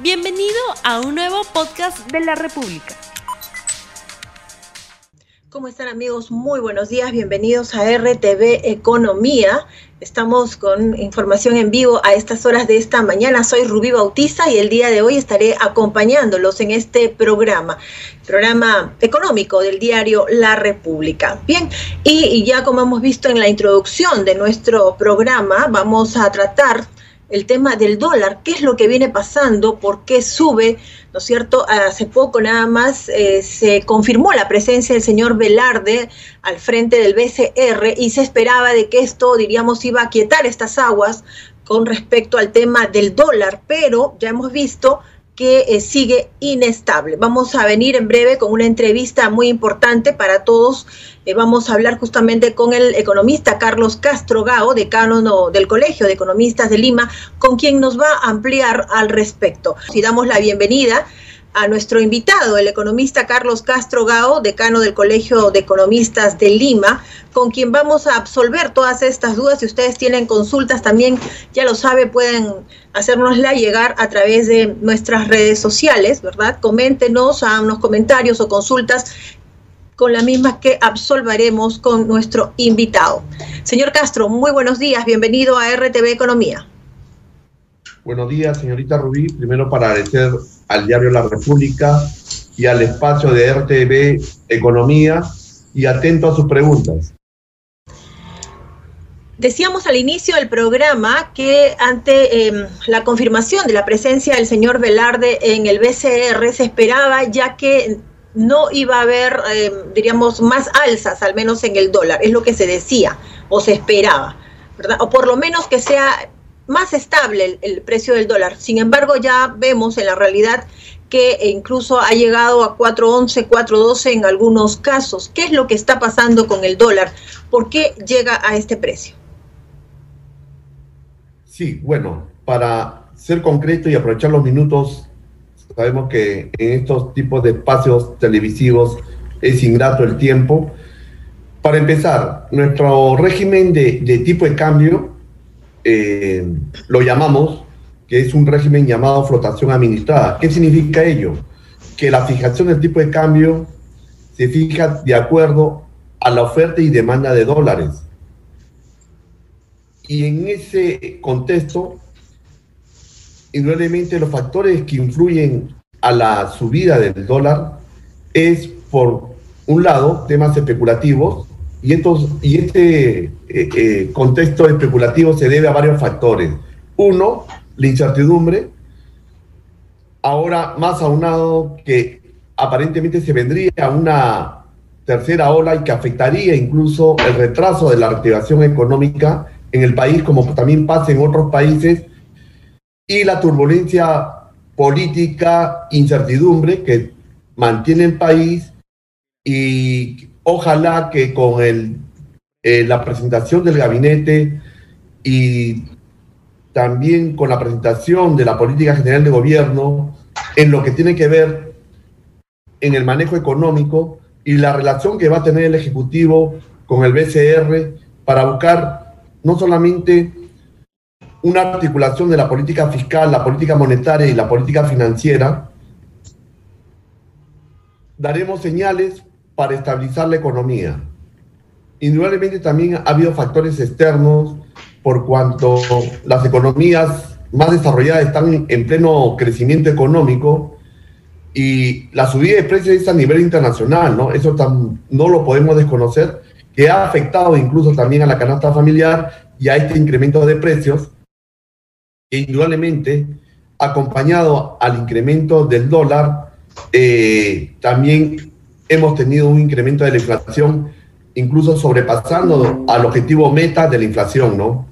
Bienvenido a un nuevo podcast de la República. ¿Cómo están amigos? Muy buenos días, bienvenidos a RTV Economía. Estamos con información en vivo a estas horas de esta mañana. Soy Rubí Bautista y el día de hoy estaré acompañándolos en este programa, programa económico del diario La República. Bien, y ya como hemos visto en la introducción de nuestro programa, vamos a tratar el tema del dólar, qué es lo que viene pasando, por qué sube, ¿no es cierto? Hace poco nada más eh, se confirmó la presencia del señor Velarde al frente del BCR y se esperaba de que esto, diríamos, iba a quietar estas aguas con respecto al tema del dólar, pero ya hemos visto que eh, sigue inestable. Vamos a venir en breve con una entrevista muy importante para todos. Eh, vamos a hablar justamente con el economista Carlos Castro Gao, decano del Colegio de Economistas de Lima, con quien nos va a ampliar al respecto. Si damos la bienvenida nuestro invitado, el economista Carlos Castro Gao, decano del Colegio de Economistas de Lima, con quien vamos a absolver todas estas dudas. Si ustedes tienen consultas también, ya lo sabe, pueden hacérnosla llegar a través de nuestras redes sociales, ¿verdad? Coméntenos a unos comentarios o consultas con las mismas que absolveremos con nuestro invitado. Señor Castro, muy buenos días, bienvenido a RTV Economía. Buenos días, señorita Rubí. Primero para agradecer al diario La República y al espacio de RTV Economía y atento a sus preguntas. Decíamos al inicio del programa que ante em, la confirmación de la presencia del señor Velarde en el BCR se esperaba ya que no iba a haber, em, diríamos, más alzas, al menos en el dólar, es lo que se decía o se esperaba. O por lo menos que sea más estable el, precio del dólar. Sin embargo, ya vemos en la realidad que incluso ha llegado a 4.11, 4.12 en algunos casos. ¿Qué es lo que está pasando con el dólar? ¿Por qué llega a este precio? Sí, bueno, para ser concreto y aprovechar los minutos, sabemos que en estos tipos de espacios televisivos es ingrato el tiempo. Para empezar, nuestro régimen de, de tipo de cambio eh, lo llamamos, que es un régimen llamado flotación administrada. ¿Qué significa ello? Que la fijación del tipo de cambio se fija de acuerdo a la oferta y demanda de dólares. Y en ese contexto, indudablemente los factores que influyen a la subida del dólar es, por un lado, temas especulativos, y, y este eh, eh, contexto especulativo se debe a varios factores. Uno, la incertidumbre, ahora más aunado que aparentemente se vendría una tercera ola y que afectaría incluso el retraso de la reactivación económica en el país, como también pasa en otros países, y la turbulencia política, incertidumbre que mantiene el país y ojalá que con el, eh, la presentación del gabinete y también con la presentación de la política general de gobierno en lo que tiene que ver en el manejo económico y la relación que va a tener el Ejecutivo con el BCR para buscar no solamente una articulación de la política fiscal, la política monetaria y la política financiera, daremos señales para estabilizar la economía. Indudablemente también ha habido factores externos por cuanto las economías más desarrolladas están en pleno crecimiento económico y la subida de precios es a nivel internacional, ¿no? Eso no lo podemos desconocer, que ha afectado incluso también a la canasta familiar y a este incremento de precios, que indudablemente, acompañado al incremento del dólar, eh, también hemos tenido un incremento de la inflación, incluso sobrepasando al objetivo meta de la inflación, ¿no?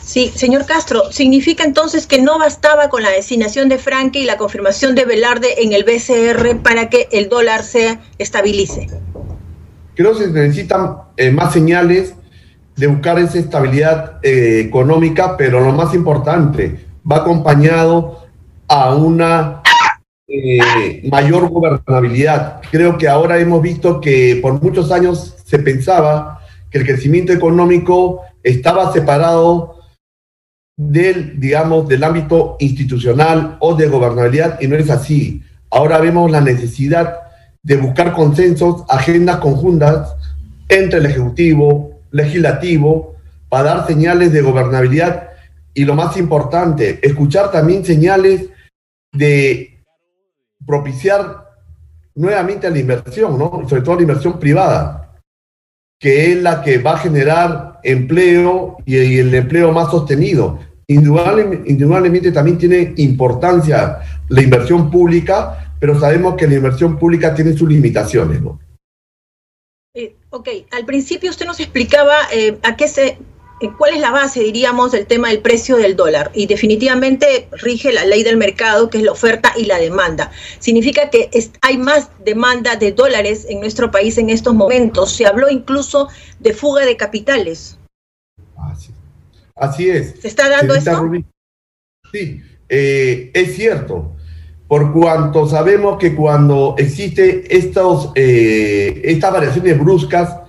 Sí, señor Castro, ¿significa entonces que no bastaba con la designación de Franque y la confirmación de Velarde en el BCR para que el dólar se estabilice? Creo que se necesitan eh, más señales de buscar esa estabilidad eh, económica, pero lo más importante, va acompañado a una eh, mayor gobernabilidad. Creo que ahora hemos visto que por muchos años se pensaba que el crecimiento económico estaba separado del, digamos, del ámbito institucional o de gobernabilidad y no es así. Ahora vemos la necesidad de buscar consensos, agendas conjuntas entre el Ejecutivo, Legislativo, para dar señales de gobernabilidad y lo más importante, escuchar también señales de propiciar nuevamente la inversión, ¿no? Y sobre todo la inversión privada, que es la que va a generar empleo y, el empleo más sostenido. Indudablemente, también tiene importancia la inversión pública, pero sabemos que la inversión pública tiene sus limitaciones, ¿no? Eh, ok, al principio usted nos explicaba eh, a qué se ¿cuál es la base, diríamos, del tema del precio del dólar? Y definitivamente rige la ley del mercado, que es la oferta y la demanda. Significa que hay más demanda de dólares en nuestro país en estos momentos. Se habló incluso de fuga de capitales. Así, es. ¿Se está dando esto? Sí, eh, es cierto. Por cuanto sabemos que cuando existe estos, eh, estas variaciones bruscas,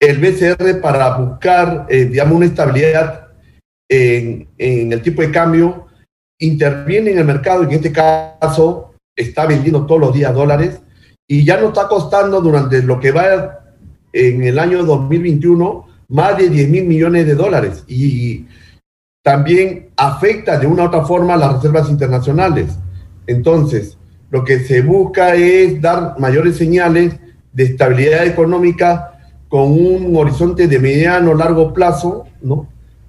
el BCR para buscar, eh, digamos, una estabilidad en, el tipo de cambio, interviene en el mercado y en este caso está vendiendo todos los días dólares y ya nos está costando durante lo que va en el año 2021 más de 10 mil millones de dólares y también afecta de una u otra forma las reservas internacionales. Entonces, lo que se busca es dar mayores señales de estabilidad económica con un horizonte de mediano largo plazo, ¿no?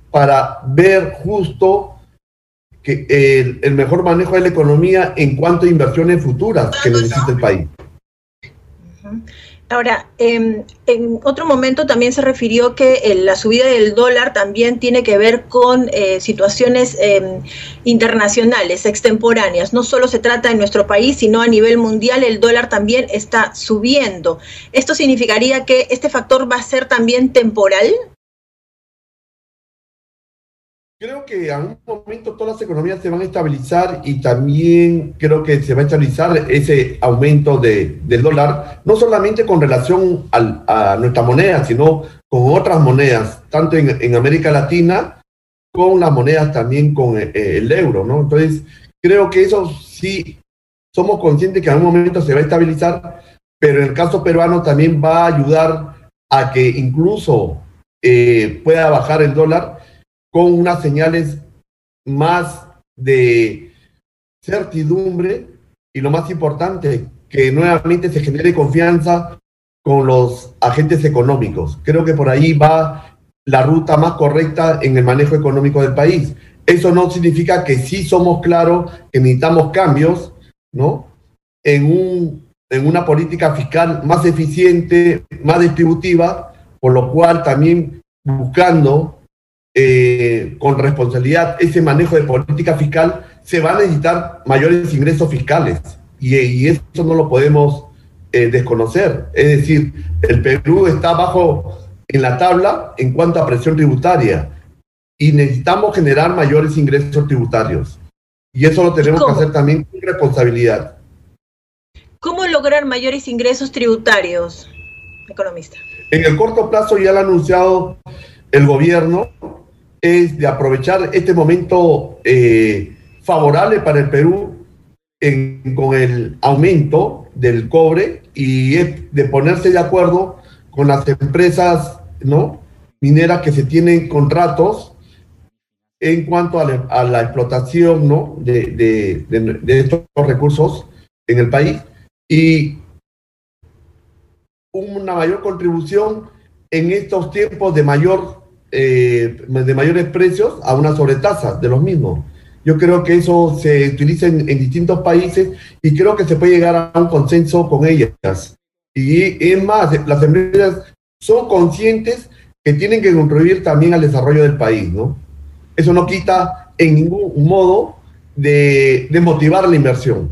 Para ver justo que el, mejor manejo de la economía en cuanto a inversiones futuras que necesita el país. Ahora, em, en otro momento también se refirió que eh, la subida del dólar también tiene que ver con eh, situaciones em, internacionales, extemporáneas. No solo se trata en nuestro país, sino a nivel mundial el dólar también está subiendo. ¿Esto significaría que este factor va a ser también temporal? Creo que a un momento todas las economías se van a estabilizar y también creo que se va a estabilizar ese aumento de, del dólar, no solamente con relación a nuestra moneda, sino con otras monedas, tanto en, América Latina, con las monedas también con el, eh, el euro, ¿no? Entonces, creo que eso sí, somos conscientes que a un momento se va a estabilizar, pero en el caso peruano también va a ayudar a que incluso eh, pueda bajar el dólar con unas señales más de certidumbre y lo más importante, que nuevamente se genere confianza con los agentes económicos. Creo que por ahí va la ruta más correcta en el manejo económico del país. Eso no significa que sí somos claros que necesitamos cambios, ¿no? En, un, en una política fiscal más eficiente, más distributiva, por lo cual también buscando eh, con responsabilidad ese manejo de política fiscal, se van a necesitar mayores ingresos fiscales y, eso no lo podemos eh, desconocer. Es decir, el Perú está bajo en la tabla en cuanto a presión tributaria y necesitamos generar mayores ingresos tributarios. Y eso lo tenemos que hacer también con responsabilidad. ¿Cómo lograr mayores ingresos tributarios, economista? En el corto plazo ya lo ha anunciado el gobierno es de aprovechar este momento eh, favorable para el Perú con el aumento del cobre y de ponerse de acuerdo con las empresas ¿no? mineras que se tienen contratos en cuanto a la, explotación ¿no? de, de, estos recursos en el país y una mayor contribución en estos tiempos de mayor eh, de mayores precios a una sobretasa de los mismos. Yo creo que eso se utiliza en, distintos países y creo que se puede llegar a un consenso con ellas. Y es más, las empresas son conscientes que tienen que contribuir también al desarrollo del país, ¿no? Eso no quita en ningún modo de, de motivar la inversión.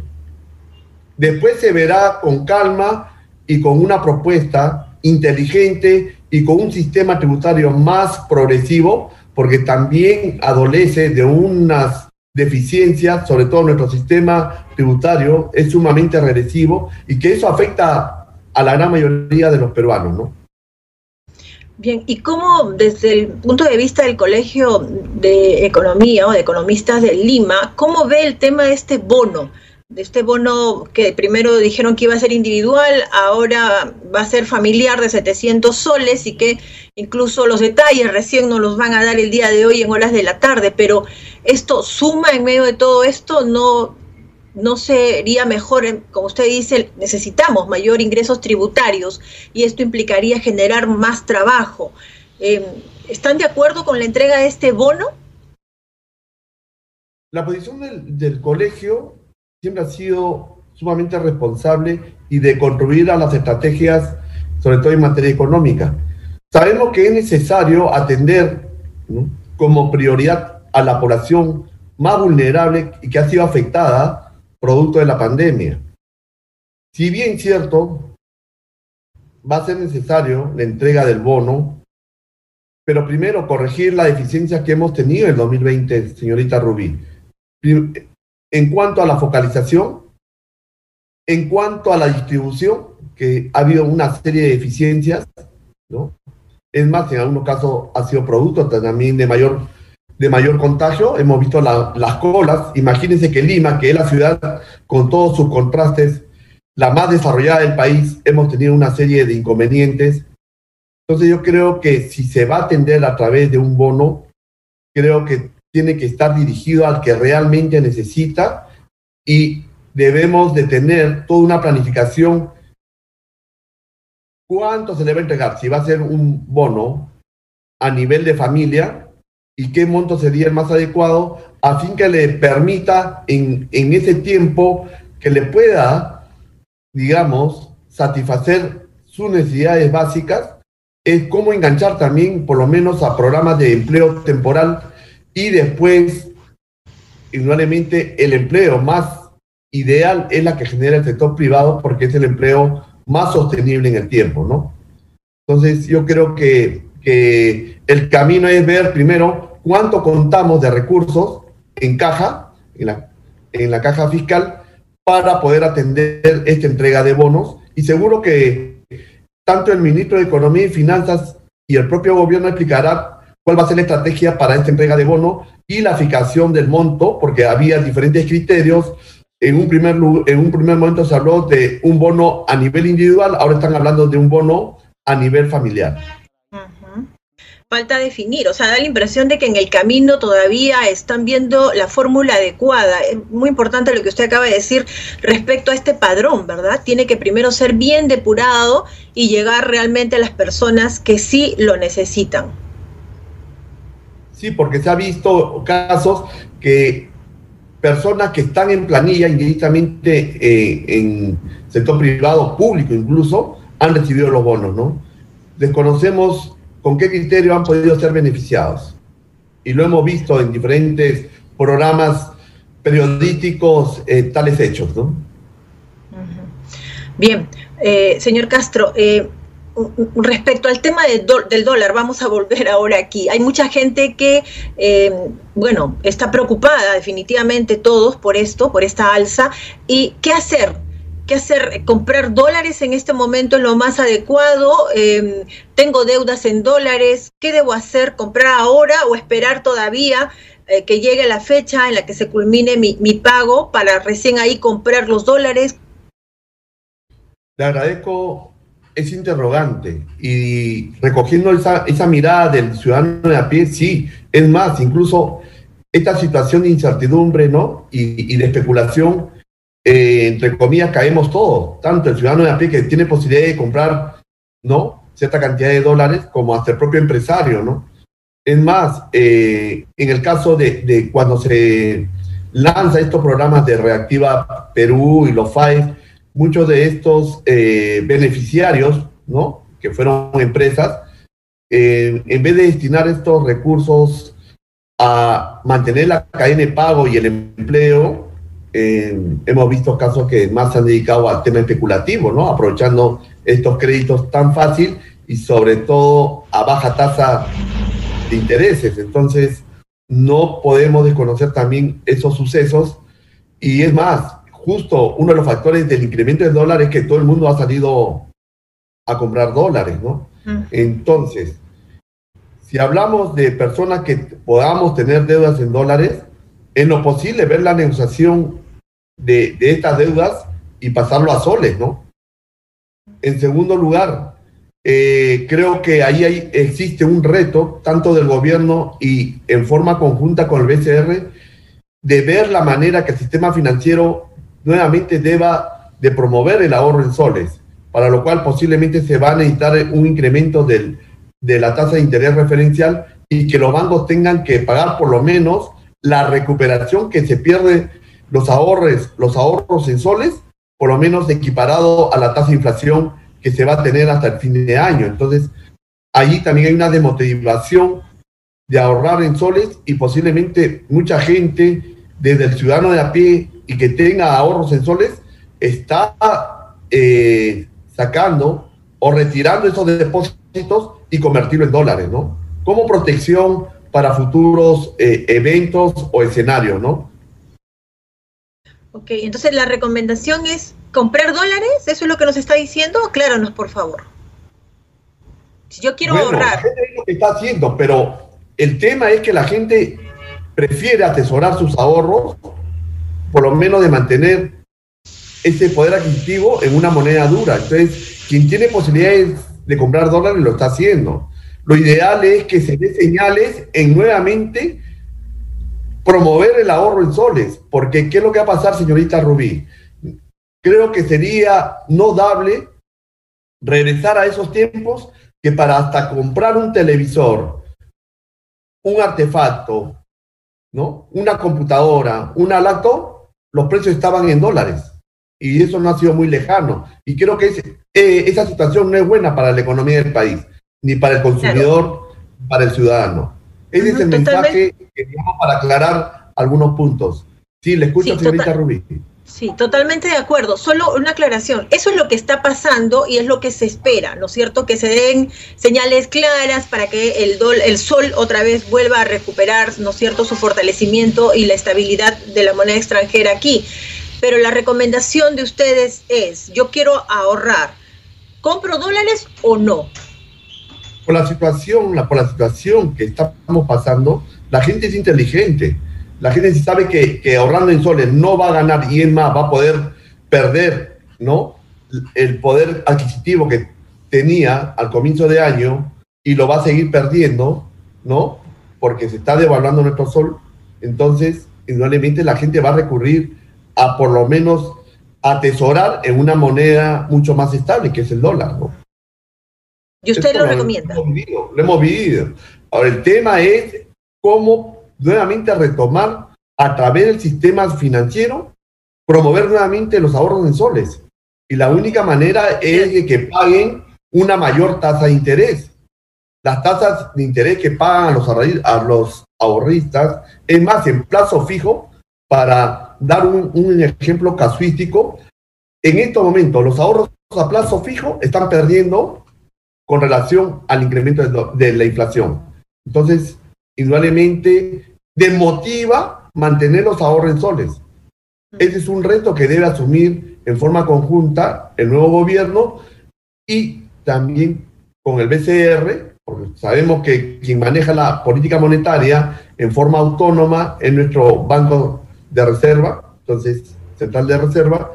Después se verá con calma y con una propuesta inteligente y con un sistema tributario más progresivo, porque también adolece de unas deficiencias, sobre todo nuestro sistema tributario es sumamente regresivo y que eso afecta a la gran mayoría de los peruanos, ¿no? Bien, ¿y cómo desde el punto de vista del Colegio de Economía o de Economistas de Lima, cómo ve el tema de este bono? De este bono que primero dijeron que iba a ser individual, ahora va a ser familiar de 700 soles y que incluso los detalles recién nos los van a dar el día de hoy en horas de la tarde, pero esto suma en medio de todo esto, no, no sería mejor, como usted dice, necesitamos mayor ingresos tributarios y esto implicaría generar más trabajo. Em, ¿Están de acuerdo con la entrega de este bono? La posición del, colegio siempre ha sido sumamente responsable y de contribuir a las estrategias, sobre todo en materia económica. Sabemos que es necesario atender como prioridad a la población más vulnerable y que ha sido afectada producto de la pandemia. Si bien cierto, va a ser necesario la entrega del bono, pero primero corregir la deficiencia que hemos tenido en el 2020, señorita Rubí. En cuanto a la focalización, en cuanto a la distribución, que ha habido una serie de deficiencias, ¿no? Es más, en algunos casos ha sido producto también de mayor de mayor contagio. Hemos visto las colas. Imagínense que Lima, que es la ciudad con todos sus contrastes, la más desarrollada del país, hemos tenido una serie de inconvenientes. Entonces yo creo que si se va a atender a través de un bono, creo que tiene que estar dirigido al que realmente necesita y debemos de tener toda una planificación. ¿Cuánto se le va a entregar? Si va a ser un bono a nivel de familia, y qué monto sería el más adecuado a fin que le permita en, en ese tiempo que le pueda, digamos, satisfacer sus necesidades básicas, es cómo enganchar también por lo menos a programas de empleo temporal y después, indudablemente, el empleo más ideal es la que genera el sector privado porque es el empleo más sostenible en el tiempo, ¿no? Entonces, yo creo que, que el camino es ver primero cuánto contamos de recursos en caja, en la, en la caja fiscal, para poder atender esta entrega de bonos. Y seguro que tanto el ministro de Economía y Finanzas y el propio gobierno explicará cuál va a ser la estrategia para esta entrega de bonos y la fijación del monto, porque había diferentes criterios. En un, primer, en un primer momento se habló de un bono a nivel individual, ahora están hablando de un bono a nivel familiar falta definir, o sea, da la impresión de que en el camino todavía están viendo la fórmula adecuada. Es muy importante lo que usted acaba de decir respecto a este padrón, ¿verdad? Tiene que primero ser bien depurado y llegar realmente a las personas que sí lo necesitan. Sí, porque se ha visto casos que personas que están en planilla indirectamente eh, en sector privado, público incluso, han recibido los bonos, ¿no? Desconocemos con qué criterio han podido ser beneficiados. Y lo hemos visto en diferentes programas periodísticos, eh, tales hechos, ¿no? Bien, eh, señor Castro, respecto al tema del dólar, vamos a volver ahora aquí. Hay mucha gente que, bueno, está preocupada definitivamente todos por esto, por esta alza. ¿Y qué hacer? qué hacer, comprar dólares en este momento es lo más adecuado, em, tengo deudas en dólares, ¿qué debo hacer? ¿Comprar ahora o esperar todavía eh, que llegue la fecha en la que se culmine mi, pago para recién ahí comprar los dólares? Le agradezco ese interrogante y recogiendo esa, esa mirada del ciudadano de a pie, sí, es más, incluso esta situación de incertidumbre ¿no? y, y de especulación eh, entre comillas, caemos todos, tanto el ciudadano de a pie que tiene posibilidad de comprar, ¿no? Cierta cantidad de dólares, como hasta el propio empresario, ¿no? Es más, eh, en el caso de, cuando se lanza estos programas de Reactiva Perú y los FAES, muchos de estos eh, beneficiarios, ¿no? Que fueron empresas, en vez de destinar estos recursos a mantener la cadena de pago y el empleo, eh, hemos visto casos que más se han dedicado al tema especulativo, ¿no? Aprovechando estos créditos tan fácil y sobre todo a baja tasa de intereses. Entonces, no podemos desconocer también esos sucesos. Y es más, justo uno de los factores del incremento del dólar es que todo el mundo ha salido a comprar dólares, ¿no? Entonces, si hablamos de personas que podamos tener deudas en dólares, en lo posible ver la negociación de, de estas deudas y pasarlo a soles, ¿no? En segundo lugar, eh, creo que ahí hay, existe un reto, tanto del gobierno y en forma conjunta con el BCR, de ver la manera que el sistema financiero nuevamente deba de promover el ahorro en soles, para lo cual posiblemente se va a necesitar un incremento del, de la tasa de interés referencial y que los bancos tengan que pagar por lo menos la recuperación que se pierde los ahorros, los ahorros en soles, por lo menos equiparado a la tasa de inflación que se va a tener hasta el fin de año. Entonces, allí también hay una demotivación de ahorrar en soles y posiblemente mucha gente, desde el ciudadano de a pie y que tenga ahorros en soles, está eh, sacando o retirando esos depósitos y convertirlo en dólares, ¿no? Como protección para futuros eh, eventos o escenarios, ¿no? Ok, entonces la recomendación es comprar dólares, ¿eso es lo que nos está diciendo? Acláranos, por favor. Si yo quiero ahorrar. Es lo que está haciendo, pero el tema es que la gente prefiere atesorar sus ahorros, por lo menos de mantener ese poder adquisitivo en una moneda dura. Entonces, quien tiene posibilidades de comprar dólares lo está haciendo. Lo ideal es que se dé señales en nuevamente promover el ahorro en soles, porque ¿qué es lo que va a pasar, señorita Rubí? Creo que sería no dable regresar a esos tiempos que para hasta comprar un televisor, un artefacto, ¿no? Una computadora, una laptop, los precios estaban en dólares. Y eso no ha sido muy lejano. Y creo que eh, esa situación no es buena para la economía del país, ni para el consumidor, ni para el ciudadano. Ese es el mensaje que digamos para aclarar algunos puntos. Sí, le escucho, señorita Rubí. Sí, totalmente de acuerdo. Solo una aclaración. Eso es lo que está pasando y es lo que se espera, ¿no es cierto? Que se den señales claras para que el, el sol otra vez vuelva a recuperar, ¿no es cierto?, su fortalecimiento y la estabilidad de la moneda extranjera aquí. Pero la recomendación de ustedes es, yo quiero ahorrar, ¿compro dólares o no? Por la situación, por la situación que estamos pasando, la gente es inteligente la gente sabe que, ahorrando en soles no va a ganar y es más, va a poder perder, ¿no? El poder adquisitivo que tenía al comienzo de año y lo va a seguir perdiendo, ¿no? Porque se está devaluando nuestro sol. Entonces, indudablemente la gente va a recurrir a por lo menos atesorar en una moneda mucho más estable, que es el dólar, ¿no? ¿Y usted lo recomienda? Lo hemos vivido. Lo hemos vivido. Ahora, el tema es cómo nuevamente a retomar a través del sistema financiero, promover nuevamente los ahorros en soles. Y la única manera es de que paguen una mayor tasa de interés. Las tasas de interés que pagan a los, a los ahorristas, es más, en plazo fijo, para dar un, ejemplo casuístico, en estos momentos los ahorros a plazo fijo están perdiendo con relación al incremento de, de la inflación. Entonces, indudablemente demotiva mantener los ahorros en soles. Ese es un reto que debe asumir en forma conjunta el nuevo gobierno y también con el BCR, porque sabemos que quien maneja la política monetaria en forma autónoma es nuestro Banco de Reserva, entonces Central de Reserva,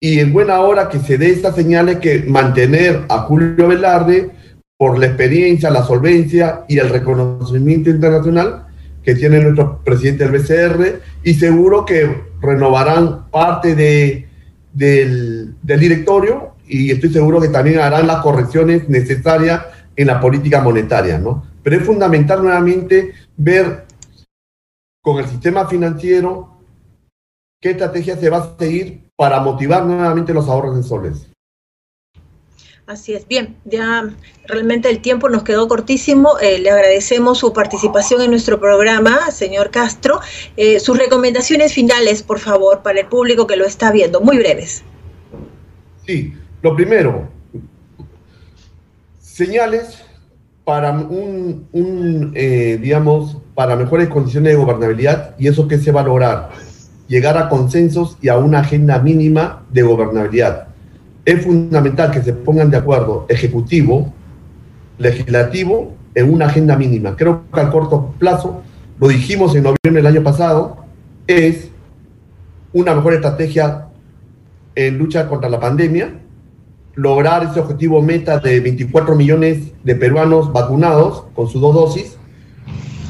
y en buena hora que se dé estas señales que mantener a Julio Velarde por la experiencia, la solvencia y el reconocimiento internacional que tiene nuestro presidente del BCR y seguro que renovarán parte de, del, del directorio y estoy seguro que también harán las correcciones necesarias en la política monetaria, ¿no? Pero es fundamental nuevamente ver con el sistema financiero qué estrategia se va a seguir para motivar nuevamente los ahorros en soles. Así es. Bien, ya realmente el tiempo nos quedó cortísimo. Eh, le agradecemos su participación en nuestro programa, señor Castro. Eh, sus recomendaciones finales, por favor, para el público que lo está viendo, muy breves. Sí, lo primero, señales para un, eh, digamos, para mejores condiciones de gobernabilidad y eso que se va a lograr, llegar a consensos y a una agenda mínima de gobernabilidad es fundamental que se pongan de acuerdo ejecutivo, legislativo en una agenda mínima. Creo que al corto plazo, lo dijimos en noviembre del año pasado, es una mejor estrategia en lucha contra la pandemia, lograr ese objetivo meta de 24 millones de peruanos vacunados con sus dos dosis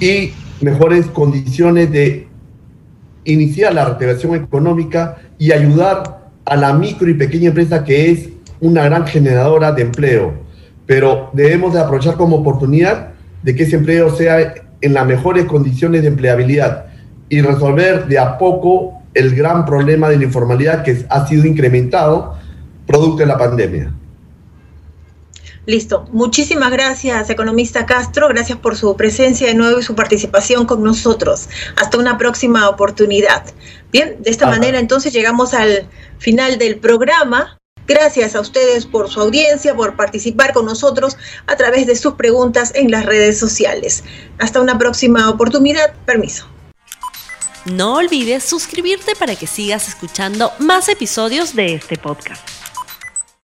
y mejores condiciones de iniciar la reactivación económica y ayudar a la micro y pequeña empresa que es una gran generadora de empleo. Pero debemos de aprovechar como oportunidad de que ese empleo sea en las mejores condiciones de empleabilidad y resolver de a poco el gran problema de la informalidad que ha sido incrementado producto de la pandemia. Listo. Muchísimas gracias, economista Castro. Gracias por su presencia de nuevo y su participación con nosotros. Hasta una próxima oportunidad. Bien, de esta manera entonces llegamos al final del programa. Gracias a ustedes por su audiencia, por participar con nosotros a través de sus preguntas en las redes sociales. Hasta una próxima oportunidad. Permiso. No olvides suscribirte para que sigas escuchando más episodios de este podcast.